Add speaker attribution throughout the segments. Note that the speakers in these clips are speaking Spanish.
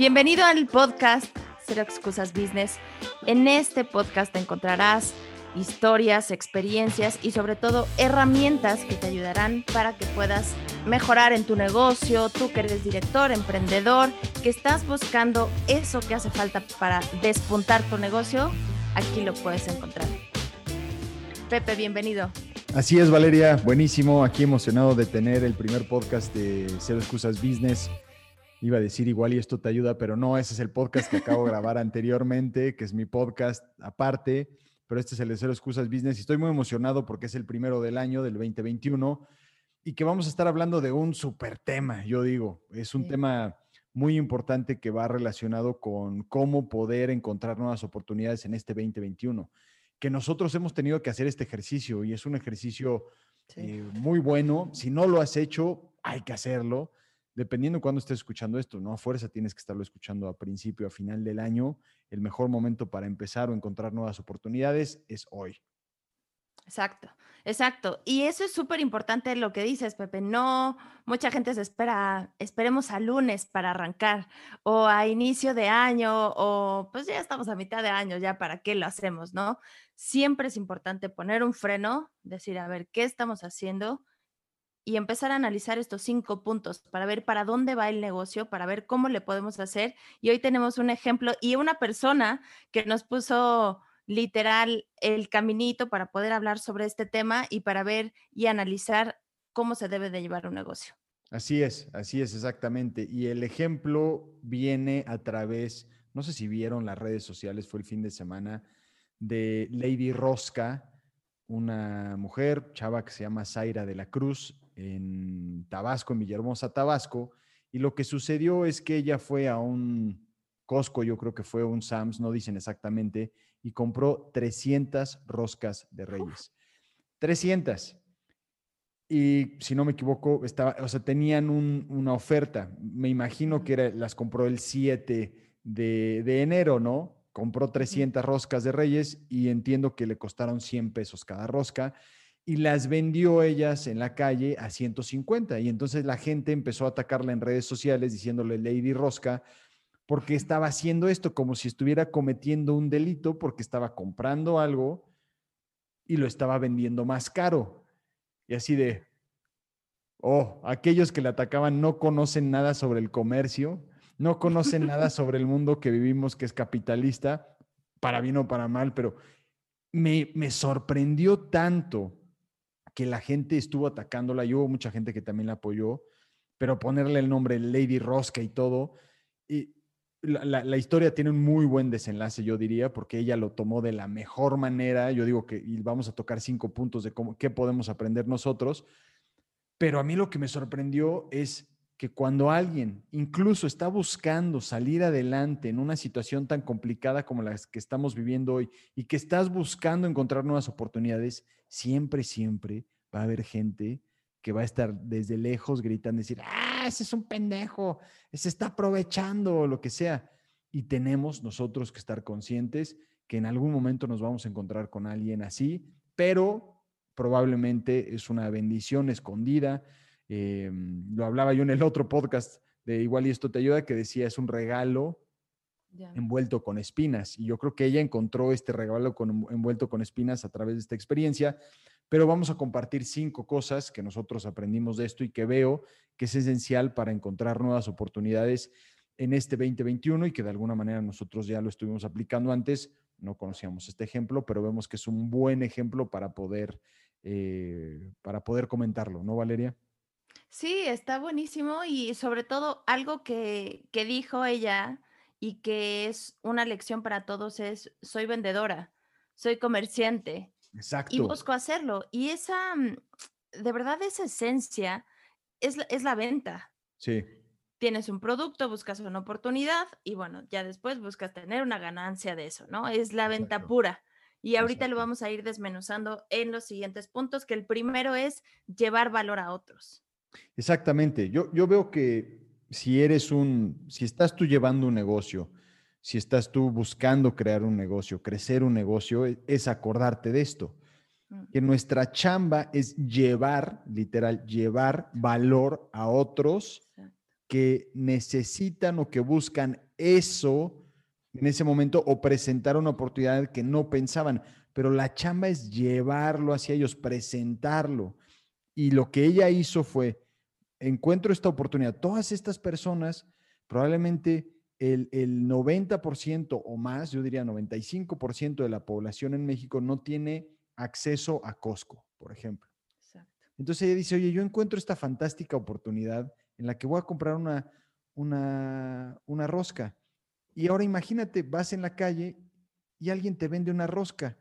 Speaker 1: Bienvenido al podcast Cero Excusas Business. En este podcast encontrarás historias, experiencias y sobre todo herramientas que te ayudarán para que puedas mejorar en tu negocio, tú que eres director, emprendedor, que estás buscando eso que hace falta para despuntar tu negocio, aquí lo puedes encontrar. Pepe, bienvenido.
Speaker 2: Así es, Valeria, buenísimo. Aquí emocionado de tener el primer podcast de Cero Excusas Business. Iba a decir igual y esto te ayuda, pero no, ese es el podcast que acabo de grabar anteriormente, que es mi podcast aparte pero este es el de Cero Excusas Business y estoy muy emocionado porque es el primero del año, del 2021, y que vamos a estar hablando de un súper tema, yo digo. Es un tema muy importante que va relacionado con cómo poder encontrar nuevas oportunidades en este 2021. Que nosotros hemos tenido que hacer este ejercicio y es un ejercicio eh, muy bueno. Si no lo has hecho, hay que hacerlo dependiendo de cuándo estés escuchando esto, ¿no? A fuerza tienes que estarlo escuchando a principio, a final del año. El mejor momento para empezar o encontrar nuevas oportunidades es hoy.
Speaker 1: Exacto, exacto. Y eso es súper importante lo que dices, Pepe. No, mucha gente se espera, esperemos a lunes para arrancar o a inicio de año o pues ya estamos a mitad de año, ya para qué lo hacemos, ¿no? Siempre es importante poner un freno, decir, a ver, ¿qué estamos haciendo? Y empezar a analizar estos cinco puntos para ver para dónde va el negocio, para ver cómo le podemos hacer. Y hoy tenemos un ejemplo y una persona que nos puso literal el caminito para poder hablar sobre este tema y para ver y analizar cómo se debe de llevar un negocio.
Speaker 2: Así es, así es exactamente. Y el ejemplo viene a través, no sé si vieron las redes sociales, fue el fin de semana, de Lady Rosca, una mujer, chava que se llama Zaira de la Cruz, en Tabasco, en Villahermosa, Tabasco. Y lo que sucedió es que ella fue a un Costco, yo creo que fue un Sams, no dicen exactamente, y compró 300 roscas de reyes. 300. Y si no me equivoco, estaba, o sea, tenían una oferta. Me imagino que era, las compró el 7 de, de enero, ¿no? Compró 300 roscas de reyes y entiendo que le costaron 100 pesos cada rosca y las vendió ellas en la calle a 150. Y entonces la gente empezó a atacarla en redes sociales diciéndole Lady Rosca, porque estaba haciendo esto como si estuviera cometiendo un delito, porque estaba comprando algo y lo estaba vendiendo más caro. Y así de, oh, aquellos que le atacaban no conocen nada sobre el comercio, no conocen nada sobre el mundo que vivimos, que es capitalista, para bien o para mal, pero me, me sorprendió tanto que la gente estuvo atacándola y hubo mucha gente que también la apoyó, pero ponerle el nombre Lady Rosca y todo, y la, historia tiene un muy buen desenlace, yo diría, porque ella lo tomó de la mejor manera. Yo digo que vamos a tocar cinco puntos de cómo, qué podemos aprender nosotros, pero a mí lo que me sorprendió es que cuando alguien incluso está buscando salir adelante en una situación tan complicada como la que estamos viviendo hoy y que estás buscando encontrar nuevas oportunidades, siempre, siempre va a haber gente que va a estar desde lejos gritando, decir, ah, ese es un pendejo, se está aprovechando, o lo que sea. Y tenemos nosotros que estar conscientes que en algún momento nos vamos a encontrar con alguien así, pero probablemente es una bendición escondida. Em, lo hablaba yo en el otro podcast de Igual y esto te ayuda, que decía es un regalo envuelto con espinas. Y yo creo que ella encontró este regalo con, envuelto con espinas a través de esta experiencia. Pero vamos a compartir cinco cosas que nosotros aprendimos de esto y que veo que es esencial para encontrar nuevas oportunidades en este 2021 y que de alguna manera nosotros ya lo estuvimos aplicando antes. No conocíamos este ejemplo, pero vemos que es un buen ejemplo para poder, eh, para poder comentarlo, ¿no, Valeria?
Speaker 1: Sí, está buenísimo y sobre todo algo que, que dijo ella y que es una lección para todos es, soy vendedora, soy comerciante.
Speaker 2: Exacto.
Speaker 1: Y busco hacerlo. Y esa, mm, de verdad, esa esencia es, es la venta.
Speaker 2: Sí.
Speaker 1: Tienes un producto, buscas una oportunidad y bueno, ya después buscas tener una ganancia de eso, ¿no? Es la venta pura. Y ahorita lo vamos a ir desmenuzando en los siguientes puntos, que el primero es llevar valor a otros.
Speaker 2: Exactamente. Yo, yo veo que si eres un, si estás tú llevando un negocio, si estás tú buscando crear un negocio, crecer un negocio, e, es acordarte de esto. Mm. Que nuestra chamba es llevar, literal, llevar valor a otros que necesitan o que buscan eso en ese momento o presentar una oportunidad que no pensaban. Pero la chamba es llevarlo hacia ellos, presentarlo. Y lo que ella hizo fue, encuentro esta oportunidad. Todas estas personas, probablemente el, el 90% o más, yo diría 95% de la población en México no tiene acceso a Costco, por ejemplo. Entonces ella dice, oye, yo encuentro esta fantástica oportunidad en la que voy a comprar una, una, una rosca. Y ahora imagínate, vas en la calle y alguien te vende una rosca.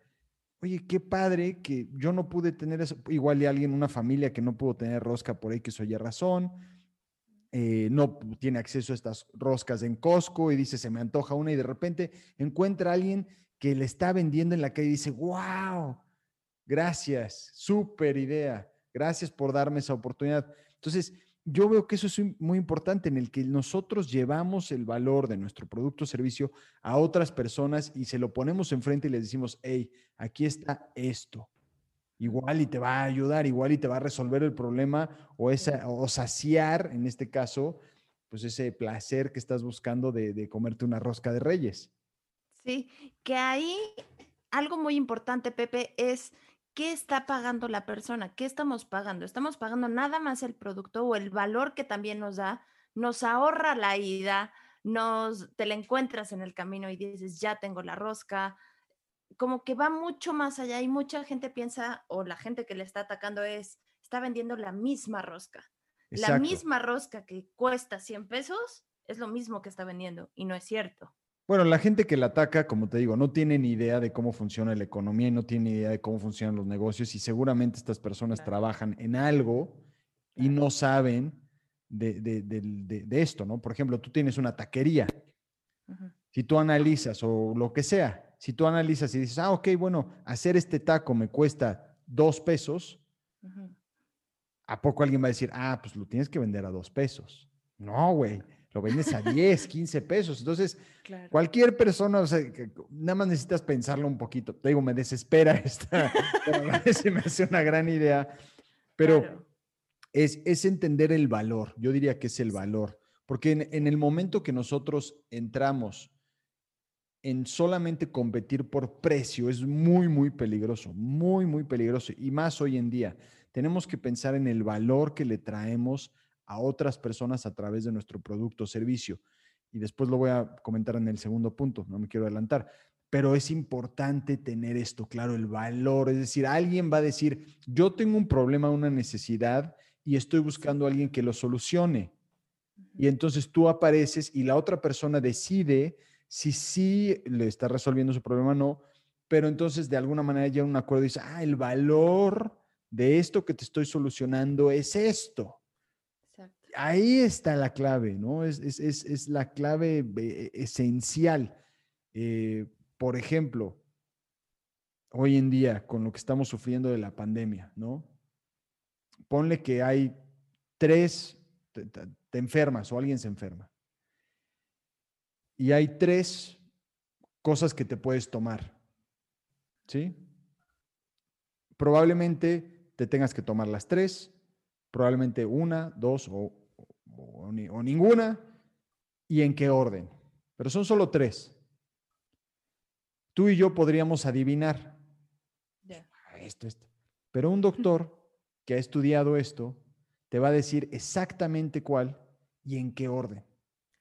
Speaker 2: Oye, qué padre que yo no pude tener eso. Igual y alguien, una familia que no pudo tener rosca por que eso haya razón. Eh, no tiene acceso a estas roscas en Costco y dice, se me antoja una y de repente encuentra a alguien que le está vendiendo en la calle y dice, wow, gracias, súper idea. Gracias por darme esa oportunidad. Entonces, yo veo que eso es muy importante en el que nosotros llevamos el valor de nuestro producto o servicio a otras personas y se lo ponemos enfrente y les decimos, hey, aquí está esto. Igual y te va a ayudar, igual y te va a resolver el problema o, esa, o saciar, en este caso, pues ese placer que estás buscando de, de comerte una rosca de reyes.
Speaker 1: Sí, que ahí algo muy importante, Pepe, es ¿qué está pagando la persona? ¿Qué estamos pagando? ¿Estamos pagando nada más el producto o el valor que también nos da? Nos ahorra la ida, nos, te la encuentras en el camino y dices, ya tengo la rosca. Como que va mucho más allá y mucha gente piensa, o la gente que le está atacando es, está vendiendo la misma rosca. La misma rosca que cuesta 100 pesos es lo mismo que está vendiendo y no es cierto.
Speaker 2: Bueno, la gente que la ataca, como te digo, no tiene ni idea de cómo funciona la economía y no tiene ni idea de cómo funcionan los negocios y seguramente estas personas trabajan en algo y no saben de, esto, ¿no? Por ejemplo, tú tienes una taquería. Si tú analizas o lo que sea, si tú analizas y dices, ah, ok, bueno, hacer este taco me cuesta dos pesos, ¿a poco alguien va a decir, ah, pues lo tienes que vender a dos pesos? No, güey lo vendes a 10, 15 pesos. Entonces, cualquier persona, o sea, nada más necesitas pensarlo un poquito. Te digo, me desespera esta, se me hace una gran idea, pero es, es, entender el valor. Yo diría que es el valor, porque en, en el momento que nosotros entramos en solamente competir por precio es muy, muy peligroso, muy, muy peligroso. Y más hoy en día, tenemos que pensar en el valor que le traemos a otras personas a través de nuestro producto o servicio. Y después lo voy a comentar en el segundo punto, no me quiero adelantar. Pero es importante tener esto claro, el valor. Es decir, alguien va a decir, yo tengo un problema, una necesidad y estoy buscando a alguien que lo solucione. Y entonces tú apareces y la otra persona decide si sí le está resolviendo su problema o no, pero entonces de alguna manera llega un acuerdo y dice, ah, el valor de esto que te estoy solucionando es esto ahí está la clave, ¿no? Es, la clave eh, esencial. Eh, por ejemplo, hoy en día, con lo que estamos sufriendo de la pandemia, ¿no? Ponle que hay tres, te enfermas o alguien se enferma. Y hay tres cosas que te puedes tomar, ¿sí? Probablemente te tengas que tomar las tres, probablemente una, dos o o, ninguna, y en qué orden. Pero son solo tres. Tú y yo podríamos adivinar. Esto, esto. Pero un doctor que ha estudiado esto te va a decir exactamente cuál y en qué orden.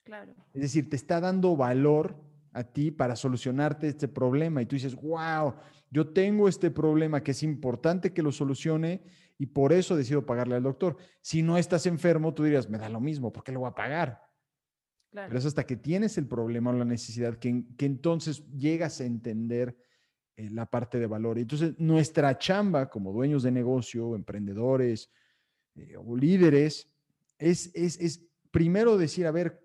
Speaker 1: Claro.
Speaker 2: Es decir, te está dando valor a ti para solucionarte este problema y tú dices, wow, yo tengo este problema que es importante que lo solucione y por eso decido pagarle al doctor. Si no estás enfermo, tú dirías, me da lo mismo, ¿por qué le voy a pagar? Pero es hasta que tienes el problema o la necesidad que, que entonces llegas a entender eh, la parte de valor. Entonces, nuestra chamba como dueños de negocio, emprendedores eh, o líderes, es, es, es primero decir, a ver,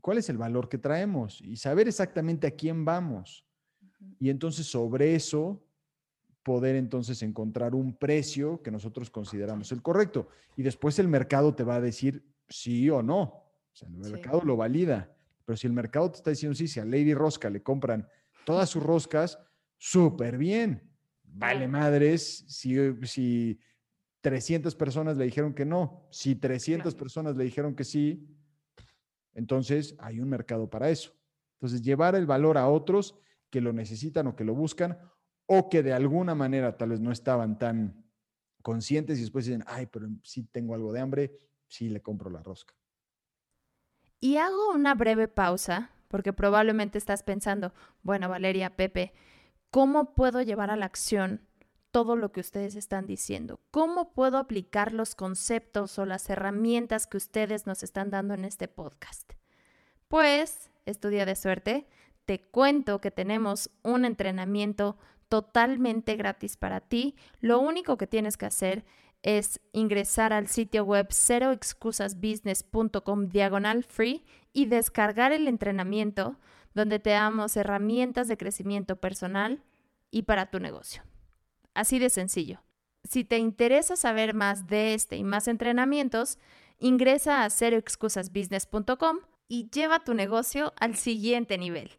Speaker 2: ¿cuál es el valor que traemos? Y saber exactamente a quién vamos. Y entonces sobre eso poder entonces encontrar un precio que nosotros consideramos el correcto. Y después el mercado te va a decir sí o no. O sea, el mercado lo valida. Pero si el mercado te está diciendo sí, si a Lady Rosca le compran todas sus roscas, súper bien. Vale madres si, si 300 personas le dijeron que no. Si 300 personas le dijeron que sí, Entonces, hay un mercado para eso. Entonces, llevar el valor a otros que lo necesitan o que lo buscan o que de alguna manera tal vez no estaban tan conscientes y después dicen, ay, pero sí tengo algo de hambre, sí le compro la rosca.
Speaker 1: Y hago una breve pausa porque probablemente estás pensando, bueno, Valeria, Pepe, ¿cómo puedo llevar a la acción todo lo que ustedes están diciendo? ¿Cómo puedo aplicar los conceptos o las herramientas que ustedes nos están dando en este podcast? Pues, estudia de suerte, te cuento que tenemos un entrenamiento totalmente gratis para ti. Lo único que tienes que hacer es ingresar al sitio web ceroexcusasbusiness.com diagonal free y descargar el entrenamiento donde te damos herramientas de crecimiento personal y para tu negocio. Así de sencillo. Si te interesa saber más de este y más entrenamientos, ingresa a ceroexcusasbusiness.com y lleva tu negocio al siguiente nivel.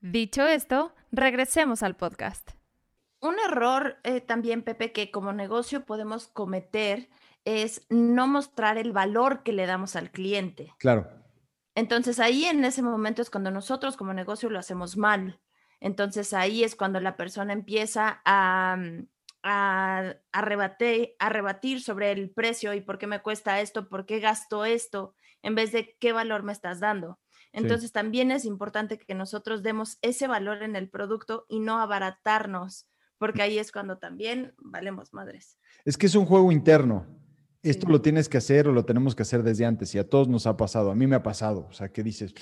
Speaker 1: Dicho esto, regresemos al podcast. Un error eh, también, Pepe, que como negocio podemos cometer es no mostrar el valor que le damos al cliente.
Speaker 2: Claro.
Speaker 1: Entonces ahí en ese momento es cuando nosotros como negocio lo hacemos mal. Entonces ahí es cuando la persona empieza a, mm, a, a, rebatir, sobre el precio y por qué me cuesta esto, por qué gasto esto, en vez de qué valor me estás dando. Entonces también es importante que nosotros demos ese valor en el producto y no abaratarnos porque ahí es cuando también valemos madres.
Speaker 2: Es que es un juego interno. Esto lo tienes que hacer o lo tenemos que hacer desde antes y a todos nos ha pasado. A mí me ha pasado. O sea, ¿qué dices?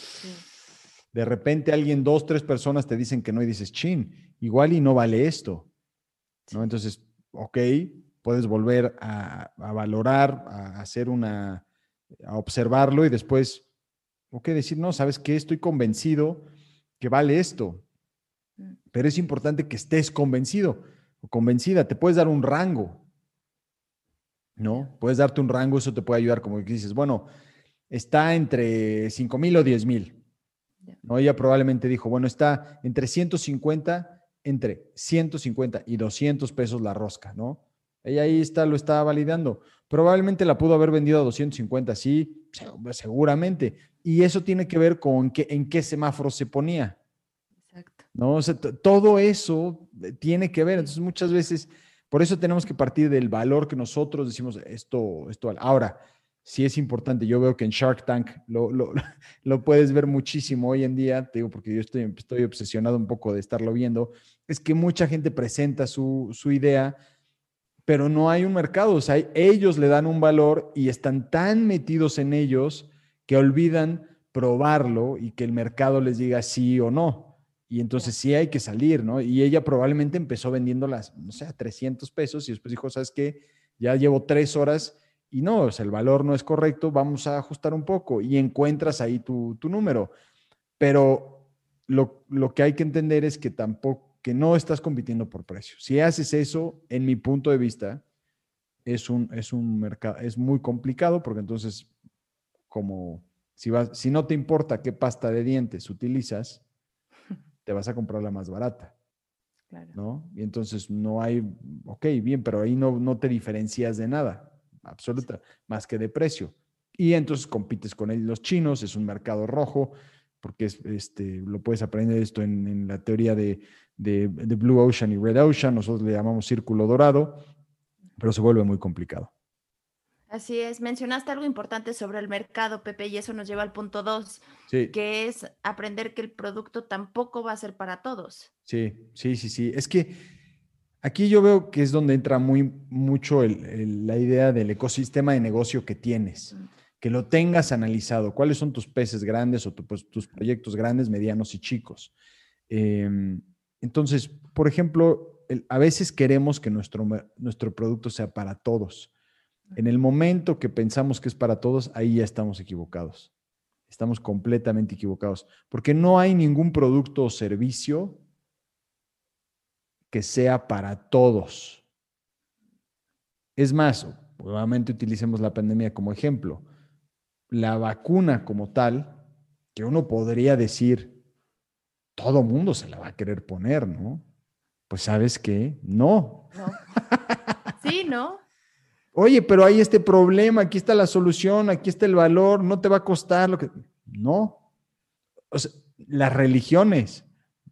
Speaker 2: De repente alguien, dos, tres personas te dicen que no y dices, chin, igual y no vale esto. ¿No? Entonces, ok, puedes volver a, a, valorar, a hacer una, a observarlo y después, ok, decir, no, ¿sabes qué? Estoy convencido que vale esto. Pero es importante que estés convencido o convencida. Te puedes dar un rango, ¿no? Puedes darte un rango, eso te puede ayudar, como que dices, bueno, está entre 5 mil o 10 mil. ¿no? Ella probablemente dijo, bueno, está entre 150, entre 150 y 200 pesos la rosca, ¿no? Ella ahí está, lo estaba validando. Probablemente la pudo haber vendido a 250, sí, seguramente. Y eso tiene que ver con que, en qué semáforo se ponía. ¿no? todo eso eh, tiene que ver. Entonces, muchas veces, por eso tenemos que partir del valor que nosotros decimos, esto, esto. Ahora, sí es importante, yo veo que en Shark Tank lo, lo, lo puedes ver muchísimo hoy en día, te digo, porque yo estoy, estoy obsesionado un poco de estarlo viendo, es que mucha gente presenta su, su idea, pero no hay un mercado, o sea, ellos le dan un valor y están tan metidos en ellos que olvidan probarlo y que el mercado les diga sí o no. Y entonces sí hay que salir, ¿no? Y ella probablemente empezó vendiéndolas, no sé, a 300 pesos y después dijo, ¿sabes qué? Ya llevo tres horas y no, o sea, el valor no es correcto, vamos a ajustar un poco y encuentras ahí tu, tu número. Pero lo, lo, que hay que entender es que tampoco, que no estás compitiendo por precio. Si haces eso, en mi punto de vista, es un, es un mercado, es muy complicado porque entonces, como si, vas, si no te importa qué pasta de dientes utilizas, te vas a comprar la más barata. ¿No? Y entonces no hay, ok, bien, pero ahí no, no te diferencias de nada, absoluta, más que de precio. Y entonces compites con los chinos, es un mercado rojo, porque es, este, lo puedes aprender esto en, en la teoría de, de, de Blue Ocean y Red Ocean, nosotros le llamamos círculo dorado, pero se vuelve muy complicado.
Speaker 1: Así es, mencionaste algo importante sobre el mercado, Pepe, y eso nos lleva al punto dos, que es aprender que el producto tampoco va a ser para todos.
Speaker 2: Sí, sí, sí, sí. Es que aquí yo veo que es donde entra muy mucho la idea del ecosistema de negocio que tienes, mm. Que lo tengas analizado, cuáles son tus peces grandes o pues, tus proyectos grandes, medianos y chicos. Em, entonces, por ejemplo, a veces queremos que nuestro, nuestro producto sea para todos en el momento que pensamos que es para todos, ahí ya estamos equivocados. Estamos completamente equivocados, porque no hay ningún producto o servicio que sea para todos. Es más, nuevamente utilicemos la pandemia como ejemplo. La vacuna como tal, que uno podría decir, todo mundo se la va a querer poner, ¿no? Pues sabes qué, no. no.
Speaker 1: Sí, ¿no?
Speaker 2: Oye, pero hay este problema, aquí está la solución, aquí está el valor, no te va a costar lo que... No. las religiones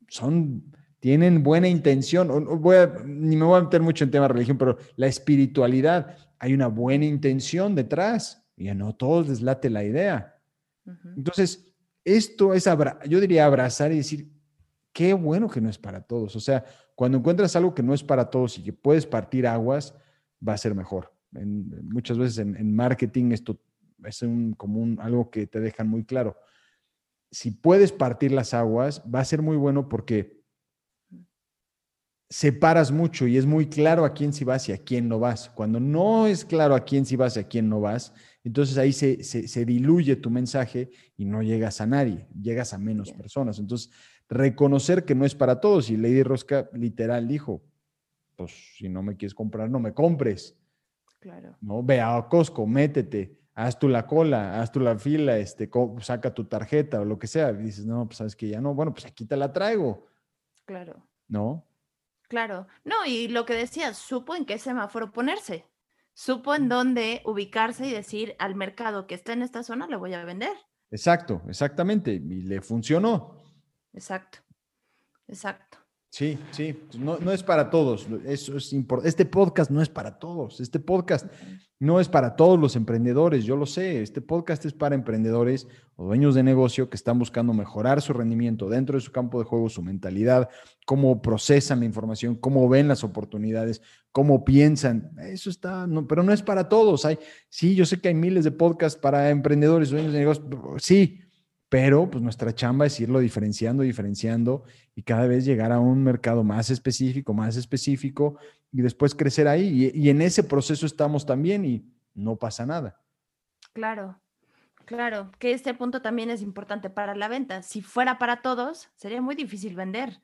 Speaker 2: son, tienen buena intención. Voy ni me voy a meter mucho en tema de religión, pero la espiritualidad, hay una buena intención detrás. Y a no todos les late la idea. Entonces, esto es, yo diría abrazar y decir, qué bueno que no es para todos. O sea, cuando encuentras algo que no es para todos y que puedes partir aguas, va a ser mejor. muchas veces en, marketing esto es un, como algo que te dejan muy claro. Si puedes partir las aguas, va a ser muy bueno porque separas mucho y es muy claro a quién sí vas y a quién no vas. Cuando no es claro a quién sí vas y a quién no vas, entonces ahí se, se, diluye tu mensaje y no llegas a nadie, llegas a menos personas. Entonces, reconocer que no es para todos. Y Lady Rosca literal dijo, pues si no me quieres comprar, no me compres. Claro. ¿no? Ve a Costco, métete, haz tú la cola, haz tú la fila, este, saca tu tarjeta o lo que sea. Y dices, no, pues sabes que ya no, bueno, pues aquí te la traigo.
Speaker 1: Claro.
Speaker 2: ¿No?
Speaker 1: Claro. No, y lo que decías, supo en qué semáforo ponerse supo en dónde ubicarse y decir al mercado que está en esta zona le voy a vender.
Speaker 2: Exacto, exactamente. Y le funcionó.
Speaker 1: Exacto, exacto.
Speaker 2: Sí, sí, no, no es para todos. Eso es. Este podcast no es para todos. Este podcast no es para todos los emprendedores, yo lo sé. Este podcast es para emprendedores o dueños de negocio que están buscando mejorar su rendimiento dentro de su campo de juego, su mentalidad, cómo procesan la información, cómo ven las oportunidades, cómo piensan. Eso está, no, pero no es para todos. Hay, sí, yo sé que hay miles de podcasts para emprendedores, dueños de negocios. Sí, pero pues nuestra chamba es irlo diferenciando, diferenciando y cada vez llegar a un mercado más específico, más específico y después crecer ahí. Y, en ese proceso estamos también y no pasa nada.
Speaker 1: Claro, claro, que este punto también es importante para la venta. Si fuera para todos, sería muy difícil vender,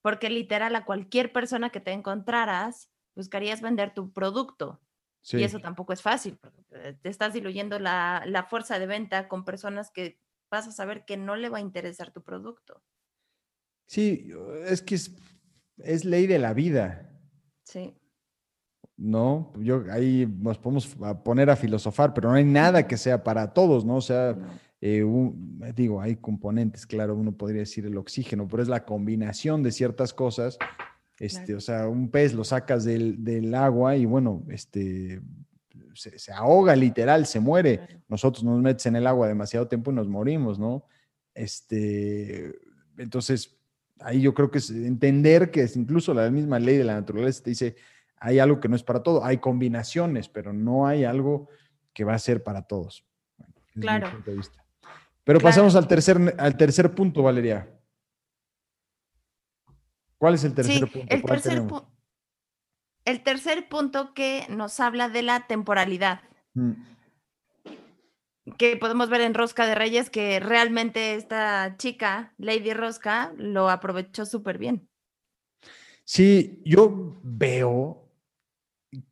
Speaker 1: porque literal a cualquier persona que te encontraras, buscarías vender tu producto. Y eso tampoco es fácil. Te estás diluyendo la, la fuerza de venta con personas que vas a saber que no le va a interesar tu producto.
Speaker 2: Sí, es que es, ley de la vida.
Speaker 1: Sí.
Speaker 2: No, yo ahí nos podemos poner a filosofar, pero no hay nada que sea para todos, ¿no? O sea, eh, digo, hay componentes, claro, uno podría decir el oxígeno, pero es la combinación de ciertas cosas. Este, O sea, un pez lo sacas del, del agua y bueno, este, se, ahoga literal, se muere. Nosotros nos metes en el agua demasiado tiempo y nos morimos, ¿no? Este, entonces, ahí yo creo que es entender que es incluso la misma ley de la naturaleza te dice, hay algo que no es para todo, hay combinaciones, pero no hay algo que va a ser para todos.
Speaker 1: claro.
Speaker 2: Pero pasamos al tercer, al tercer punto, Valeria. ¿Cuál es el tercer punto?
Speaker 1: El tercer punto el tercer punto que nos habla de la temporalidad. Mm. Que podemos ver en Rosca de Reyes que realmente esta chica, Lady Rosca, lo aprovechó súper bien.
Speaker 2: Sí, yo veo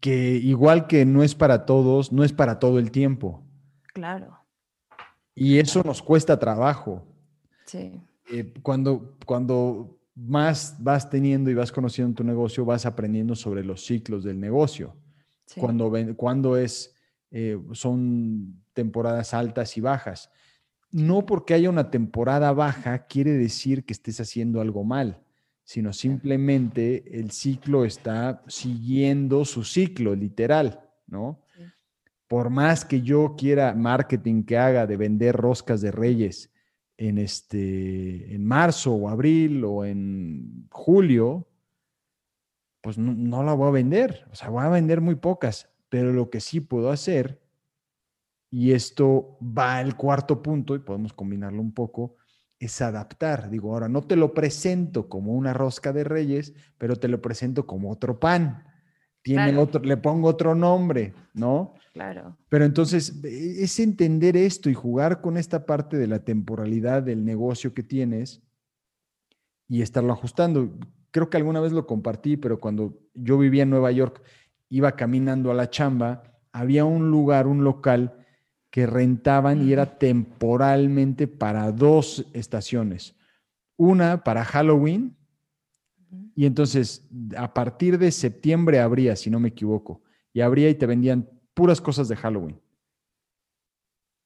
Speaker 2: que igual que no es para todos, no es para todo el tiempo.
Speaker 1: Claro.
Speaker 2: Y eso nos cuesta trabajo.
Speaker 1: Sí.
Speaker 2: Eh, cuando, cuando más vas teniendo y vas conociendo tu negocio, vas aprendiendo sobre los ciclos del negocio. Cuando, cuando es, eh, son temporadas altas y bajas. No porque haya una temporada baja quiere decir que estés haciendo algo mal, sino simplemente el ciclo está siguiendo su ciclo, literal, ¿no? Por más que yo quiera marketing que haga de vender roscas de reyes en, este, en marzo o abril o en julio, pues no, la voy a vender. O sea, voy a vender muy pocas. Pero lo que sí puedo hacer, y esto va al cuarto punto, y podemos combinarlo un poco, es adaptar. Digo, ahora no te lo presento como una rosca de reyes, pero te lo presento como otro pan. Tiene otro, le pongo otro nombre, ¿no?
Speaker 1: Claro.
Speaker 2: Pero entonces e, es entender esto y jugar con esta parte de la temporalidad del negocio que tienes y estarlo ajustando. Creo que alguna vez lo compartí, pero cuando yo vivía en Nueva York, iba caminando a la chamba, había un lugar, un local que rentaban y era temporalmente para dos estaciones. Una para Halloween y entonces a partir de septiembre habría, si no me equivoco, y habría y te vendían puras cosas de Halloween.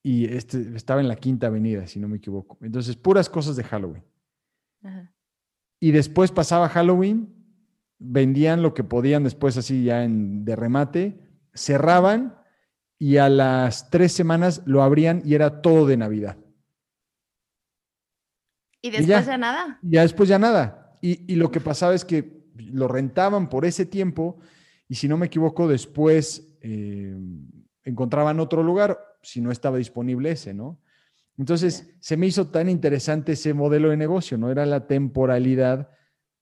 Speaker 2: y este, estaba en la Quinta Avenida, si no me equivoco. Entonces, puras cosas de Halloween. Y después pasaba Halloween, vendían lo que podían después así ya en, de remate, cerraban y a las tres semanas lo abrían y era todo de Navidad.
Speaker 1: ¿Y después ya, nada?
Speaker 2: Ya después ya nada. Y, lo que pasaba es que lo rentaban por ese tiempo y si no me equivoco después eh, encontraban otro lugar si no estaba disponible ese, ¿no? Entonces se me hizo tan interesante ese modelo de negocio, ¿no? Era la temporalidad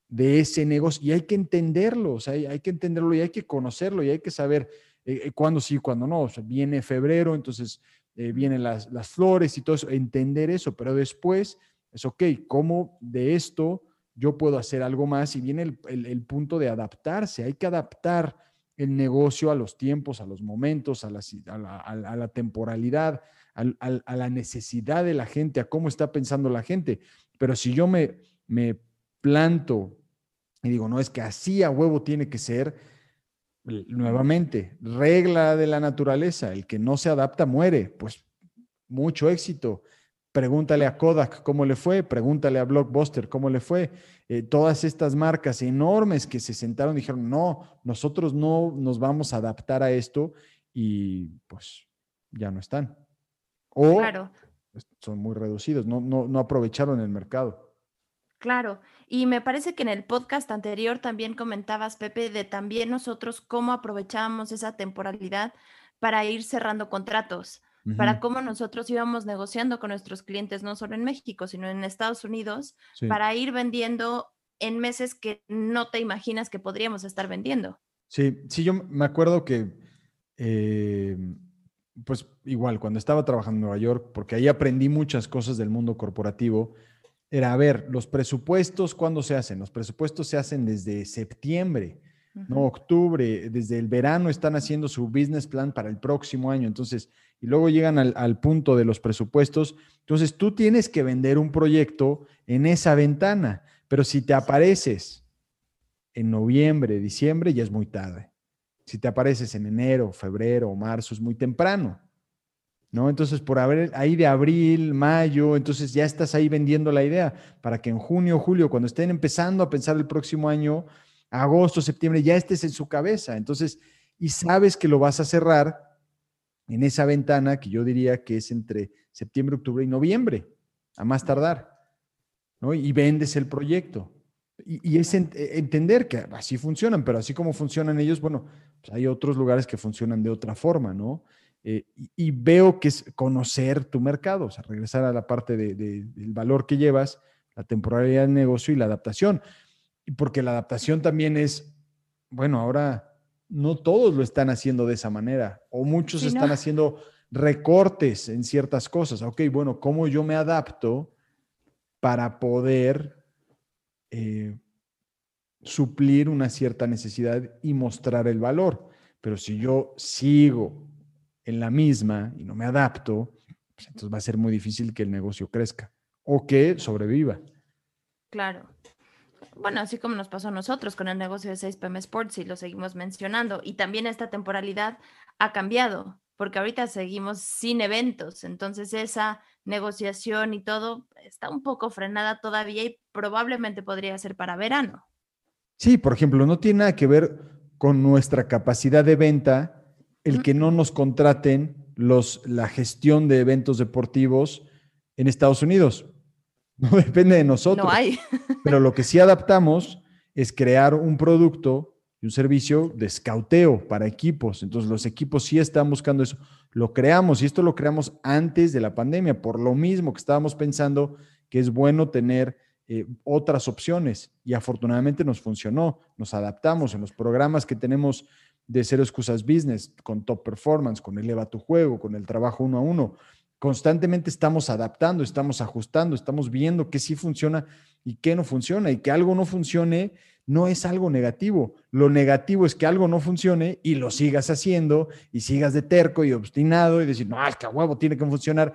Speaker 2: de ese negocio y hay que entenderlo, o sea, hay, que entenderlo y hay que conocerlo y hay que saber eh, eh, cuándo sí, cuándo no. O sea, viene febrero, entonces vienen las, las flores y todo eso, entender eso, pero después es, ok, ¿cómo de esto yo puedo hacer algo más? Y viene el, punto de adaptarse, hay que adaptar el negocio a los tiempos, a los momentos, a la, a la, temporalidad, a, la necesidad de la gente, a cómo está pensando la gente. Pero si yo me, me planto y digo, no, es que así a huevo tiene que ser, nuevamente, regla de la naturaleza, el que no se adapta muere, pues mucho éxito. Pregúntale a Kodak cómo le fue, pregúntale a Blockbuster cómo le fue. Eh, todas estas marcas enormes que se sentaron dijeron, no, nosotros no nos vamos a adaptar a esto y pues ya no están. O son muy reducidos, no, no, no aprovecharon el mercado.
Speaker 1: Claro, y me parece que en el podcast anterior también comentabas, Pepe, de también nosotros cómo aprovechábamos esa temporalidad para ir cerrando contratos para cómo nosotros íbamos negociando con nuestros clientes, no solo en México, sino en Estados Unidos, para ir vendiendo en meses que no te imaginas que podríamos estar vendiendo.
Speaker 2: Sí, sí, yo me acuerdo que, eh, pues igual, cuando estaba trabajando en Nueva York, porque ahí aprendí muchas cosas del mundo corporativo, era, a ver, los presupuestos, ¿cuándo se hacen? Los presupuestos se hacen desde septiembre, no octubre, desde el verano están haciendo su business plan para el próximo año. Entonces, y luego llegan al, punto de los presupuestos. Entonces tú tienes que vender un proyecto en esa ventana, pero si te apareces en noviembre, diciembre, ya es muy tarde. Si te apareces en enero, febrero o marzo, es muy temprano. ¿No? Entonces, por haber ahí de abril, mayo, entonces ya estás ahí vendiendo la idea para que en junio, julio, cuando estén empezando a pensar el próximo año, agosto, septiembre, ya estés en su cabeza. Entonces, y sabes que lo vas a cerrar en esa ventana que yo diría que es entre septiembre, octubre y noviembre, a más tardar. Y vendes el proyecto. Y, es eh, entender que así funcionan, pero así como funcionan ellos, bueno, pues hay otros lugares que funcionan de otra forma, ¿no? Eh, y, veo que es conocer tu mercado, o sea, regresar a la parte del valor que llevas, la temporalidad del negocio y la adaptación. Y porque la adaptación también es, bueno, ahora no todos lo están haciendo de esa manera o muchos están haciendo recortes en ciertas cosas. Ok, bueno, ¿cómo yo me adapto para poder eh, suplir una cierta necesidad y mostrar el valor? Pero si yo sigo en la misma y no me adapto, pues entonces va a ser muy difícil que el negocio crezca o que sobreviva.
Speaker 1: Claro bueno, así como nos pasó a nosotros con el negocio de 6PM Sports y lo seguimos mencionando. Y también esta temporalidad ha cambiado, porque ahorita seguimos sin eventos, entonces esa negociación y todo está un poco frenada todavía y probablemente podría ser para verano.
Speaker 2: Sí, por ejemplo, no tiene nada que ver con nuestra capacidad de venta el que no nos contraten los, la gestión de eventos deportivos en Estados Unidos. No depende de nosotros.
Speaker 1: No hay.
Speaker 2: Pero lo que sí adaptamos es crear un producto y un servicio de escauteo para equipos. Entonces los equipos sí están buscando eso. Lo creamos y esto lo creamos antes de la pandemia, por lo mismo que estábamos pensando que es bueno tener eh, otras opciones y afortunadamente nos funcionó. Nos adaptamos en los programas que tenemos de Cero Excusas Business, con Top Performance, con Eleva tu Juego, con el trabajo uno a uno constantemente estamos adaptando, estamos ajustando, estamos viendo qué sí funciona y qué no funciona. Y que algo no funcione no es algo negativo. Lo negativo es que algo no funcione y lo sigas haciendo y sigas de terco y obstinado y decir, no, es que a huevo tiene que funcionar.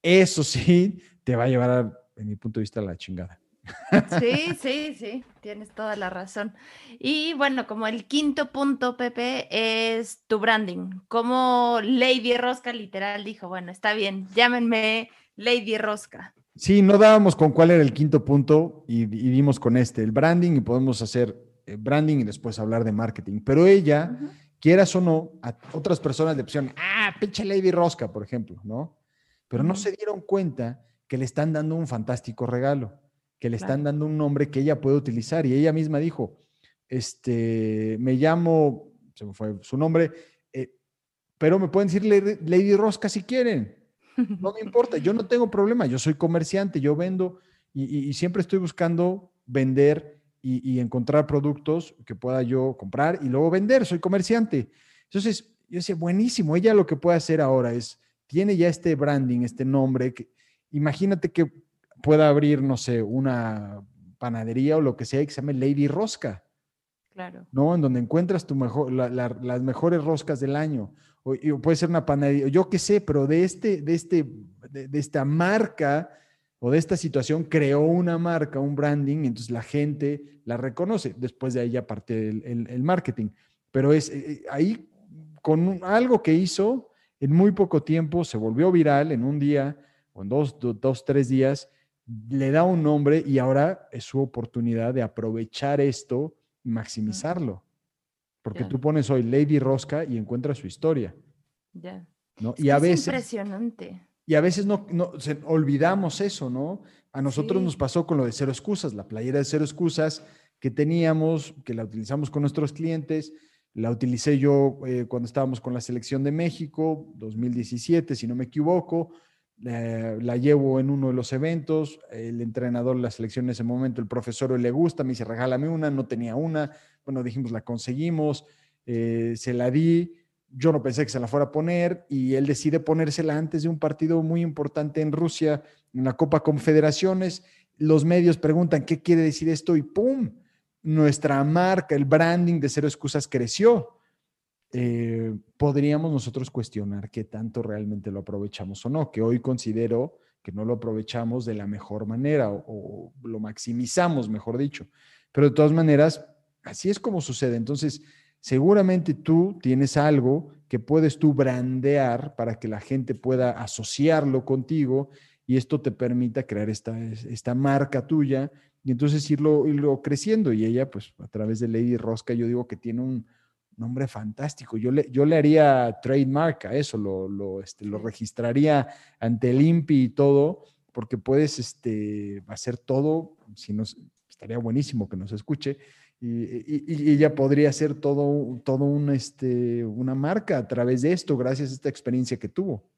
Speaker 2: Eso sí te va a llevar, en mi punto de vista, a la chingada.
Speaker 1: Sí, sí, sí, tienes toda la razón. Y bueno, como el quinto punto, Pepe, es tu branding. Como Lady Rosca literal dijo, bueno, está bien, llámenme Lady Rosca.
Speaker 2: Sí, no dábamos con cuál era el quinto punto y, dimos con este, el branding, y podemos hacer eh, branding y después hablar de marketing. Pero ella, quieras o no, a otras personas le pusieron, ah, pinche Lady Rosca, por ejemplo, ¿no? Pero no se dieron cuenta que le están dando un fantástico regalo que le están dando un nombre que ella puede utilizar. Y ella misma dijo, este, me llamo, se me fue su nombre, eh, pero me pueden decir Lady Rosca si quieren. No me importa, yo no tengo problema, yo soy comerciante, yo vendo y, siempre estoy buscando vender y, encontrar productos que pueda yo comprar y luego vender, soy comerciante. Entonces, yo decía, buenísimo, ella lo que puede hacer ahora es, tiene ya este branding, este nombre, que, imagínate que pueda abrir, no sé, una panadería o lo que sea que se llame Lady Rosca.
Speaker 1: Claro.
Speaker 2: ¿No? En donde encuentras tu mejor, las mejores roscas del año. O, puede ser una panadería, yo qué sé, pero de, este, de, este, de, esta marca o de esta situación creó una marca, un branding, y entonces la gente la reconoce. Después de ahí ya parte el, marketing. Pero es eh, eh, ahí con algo que hizo en muy poco tiempo, se volvió viral en un día o en dos, dos tres días le da un nombre y ahora es su oportunidad de aprovechar esto y maximizarlo. Porque tú pones hoy Lady Rosca y encuentras su historia.
Speaker 1: Ya.
Speaker 2: ¿no? y a veces,
Speaker 1: impresionante.
Speaker 2: Y a veces no, no olvidamos eso, ¿no? A nosotros nos pasó con lo de cero excusas, la playera de cero excusas que teníamos, que la utilizamos con nuestros clientes. La utilicé yo eh, cuando estábamos con la selección de México, 2017, si no me equivoco la llevo en uno de los eventos, el entrenador de la selección en ese momento, el profesor le gusta, me dice, regálame una, no tenía una, bueno, dijimos, la conseguimos, eh, se la di, yo no pensé que se la fuera a poner y él decide ponérsela antes de un partido muy importante en Rusia, en la Copa Confederaciones, los medios preguntan, ¿qué quiere decir esto? Y ¡pum! Nuestra marca, el branding de Cero Excusas creció. Eh, podríamos nosotros cuestionar qué tanto realmente lo aprovechamos o no, que hoy considero que no lo aprovechamos de la mejor manera o, lo maximizamos, mejor dicho. Pero de todas maneras, así es como sucede. Entonces, seguramente tú tienes algo que puedes tú brandear para que la gente pueda asociarlo contigo y esto te permita crear esta, esta marca tuya y entonces irlo, irlo creciendo. Y ella, pues a través de Lady Rosca, yo digo que tiene un, nombre fantástico. Yo le, yo le haría trademark a eso, lo, lo, este, lo registraría ante el INPI y todo, porque puedes este, hacer todo, si nos, estaría buenísimo que nos escuche, y, y, ella podría hacer todo, todo un, este, una marca a través de esto, gracias a esta experiencia que tuvo.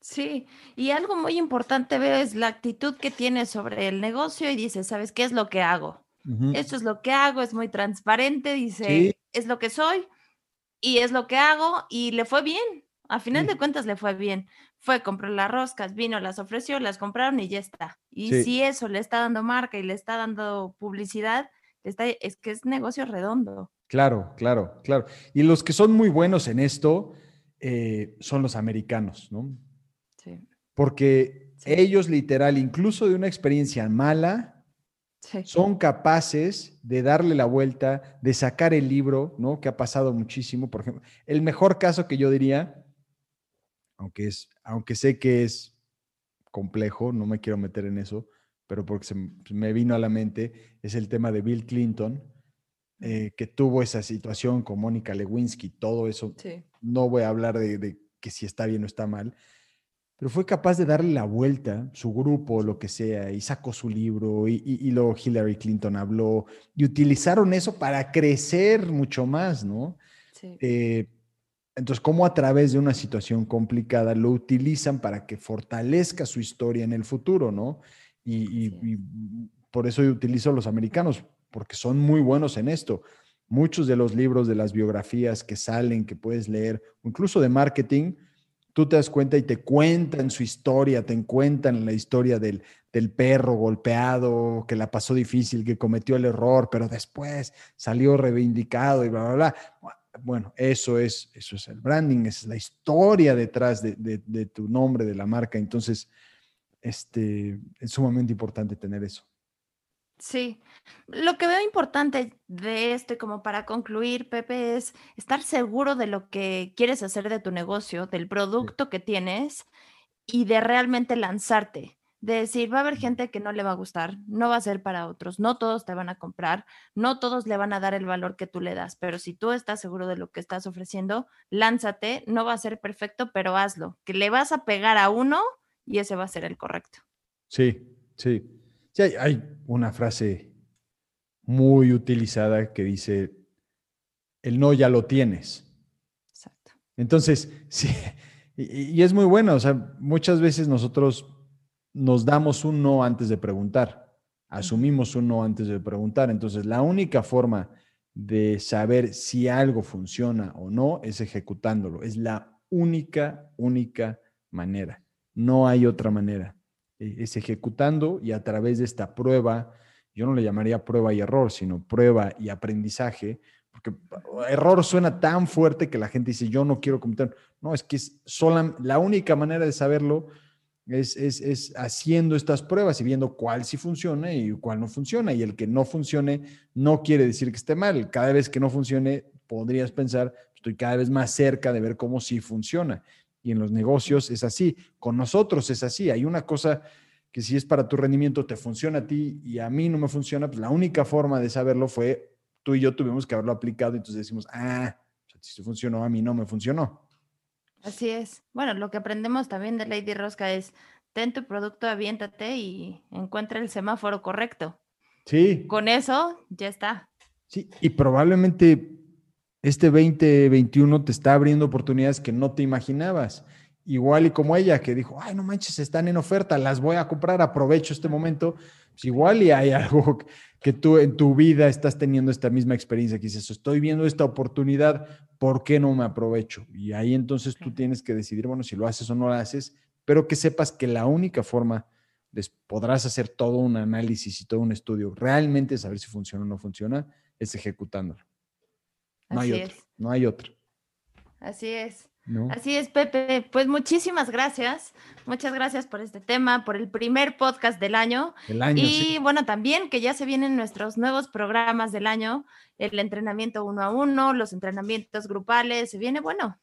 Speaker 1: Sí, y algo muy importante veo es la actitud que tiene sobre el negocio y dice, ¿sabes qué es lo que hago? Esto es lo que hago, es muy transparente, dice, es lo que soy y es lo que hago y le fue bien. A final de cuentas le fue bien. Fue, compró las roscas, vino, las ofreció, las compraron y ya está. Y si eso le está dando marca y le está dando publicidad, está, es que es negocio redondo.
Speaker 2: Claro, claro, claro. Y los que son muy buenos en esto eh, son los americanos, ¿no? Sí. Porque ellos literal, incluso de una experiencia mala, son capaces de darle la vuelta, de sacar el libro, ¿no? Que ha pasado muchísimo, por ejemplo. El mejor caso que yo diría, aunque, es, aunque sé que es complejo, no me quiero meter en eso, pero porque se me vino a la mente, es el tema de Bill Clinton, eh, que tuvo esa situación con Mónica Lewinsky, todo eso. No voy a hablar de, de, que si está bien o está mal, pero fue capaz de darle la vuelta, su grupo, lo que sea, y sacó su libro, y, luego Hillary Clinton habló, y utilizaron eso para crecer mucho más, ¿no? Sí. Eh, entonces, ¿cómo a través de una situación complicada lo utilizan para que fortalezca su historia en el futuro, ¿no? Y, y por eso yo utilizo a los americanos, porque son muy buenos en esto. Muchos de los libros, de las biografías que salen, que puedes leer, incluso de marketing, tú te das cuenta y te cuentan su historia, te cuentan la historia del, del, perro golpeado, que la pasó difícil, que cometió el error, pero después salió reivindicado y bla, bla, bla. Bueno, eso es, eso es el branding, esa es la historia detrás de, de, tu nombre, de la marca. Entonces, este, es sumamente importante tener eso.
Speaker 1: Sí. Lo que veo importante de esto y como para concluir, Pepe, es estar seguro de lo que quieres hacer de tu negocio, del producto que tienes y de realmente lanzarte. De decir, va a haber gente que no le va a gustar, no va a ser para otros, no todos te van a comprar, no todos le van a dar el valor que tú le das, pero si tú estás seguro de lo que estás ofreciendo, lánzate, no va a ser perfecto, pero hazlo, que le vas a pegar a uno y ese va a ser el correcto.
Speaker 2: Sí, sí. Sí, hay, una frase muy utilizada que dice, el no ya lo tienes. Exacto. Entonces, sí, y, es muy bueno, o sea, muchas veces nosotros nos damos un no antes de preguntar, asumimos un no antes de preguntar, entonces la única forma de saber si algo funciona o no es ejecutándolo, es la única, única manera, no hay otra manera. Eh, es ejecutando y a través de esta prueba, yo no le llamaría prueba y error, sino prueba y aprendizaje, porque error suena tan fuerte que la gente dice, yo no quiero cometer. No, es que es sola, la única manera de saberlo es, es, es, haciendo estas pruebas y viendo cuál sí funciona y cuál no funciona. Y el que no funcione no quiere decir que esté mal. Cada vez que no funcione, podrías pensar, estoy cada vez más cerca de ver cómo sí funciona y en los negocios es así, con nosotros es así. Hay una cosa que si es para tu rendimiento te funciona a ti y a mí no me funciona, pues la única forma de saberlo fue tú y yo tuvimos que haberlo aplicado y entonces decimos, ah, si funcionó, a mí no me funcionó.
Speaker 1: Así es. Bueno, lo que aprendemos también de Lady Rosca es, ten tu producto, aviéntate y encuentra el semáforo correcto.
Speaker 2: Sí.
Speaker 1: Con eso ya está.
Speaker 2: Sí, y probablemente este 2021 te está abriendo oportunidades que no te imaginabas. Igual y como ella que dijo, ay, no manches, están en oferta, las voy a comprar, aprovecho este momento. Pues igual y hay algo que tú en tu vida estás teniendo esta misma experiencia, que dices, estoy viendo esta oportunidad, ¿por qué no me aprovecho? Y ahí entonces tú tienes que decidir, bueno, si lo haces o no lo haces, pero que sepas que la única forma de, podrás hacer todo un análisis y todo un estudio, realmente saber si funciona o no funciona, es ejecutándolo. No hay otro. No hay otro.
Speaker 1: Así es. Así es, Pepe. Pues muchísimas gracias. Muchas gracias por este tema, por el primer podcast del año.
Speaker 2: El año
Speaker 1: y bueno, también que ya se vienen nuestros nuevos programas del año, el entrenamiento uno a uno, los entrenamientos grupales, se viene bueno.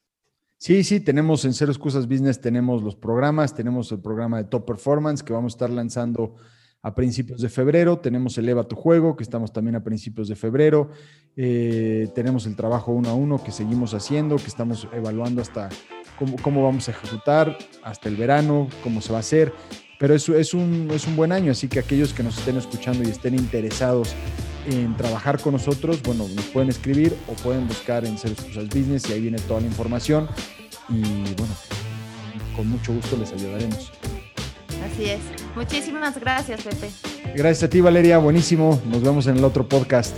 Speaker 2: Sí, sí, tenemos en Cero Excusas Business, tenemos los programas, tenemos el programa de Top Performance que vamos a estar lanzando a principios de febrero. Tenemos Eleva tu juego, que estamos también a principios de febrero. Eh, tenemos el trabajo uno a uno que seguimos haciendo, que estamos evaluando hasta cómo, vamos a ejecutar, hasta el verano, cómo se va a hacer. Pero eso es un, es un buen año, así que aquellos que nos estén escuchando y estén interesados en trabajar con nosotros, bueno, nos pueden escribir o pueden buscar en Excusas Business y ahí viene toda la información. Y bueno, con mucho gusto les ayudaremos.
Speaker 1: Así es. Muchísimas gracias, Pepe.
Speaker 2: Gracias a ti, Valeria. Buenísimo. Nos vemos en el otro podcast.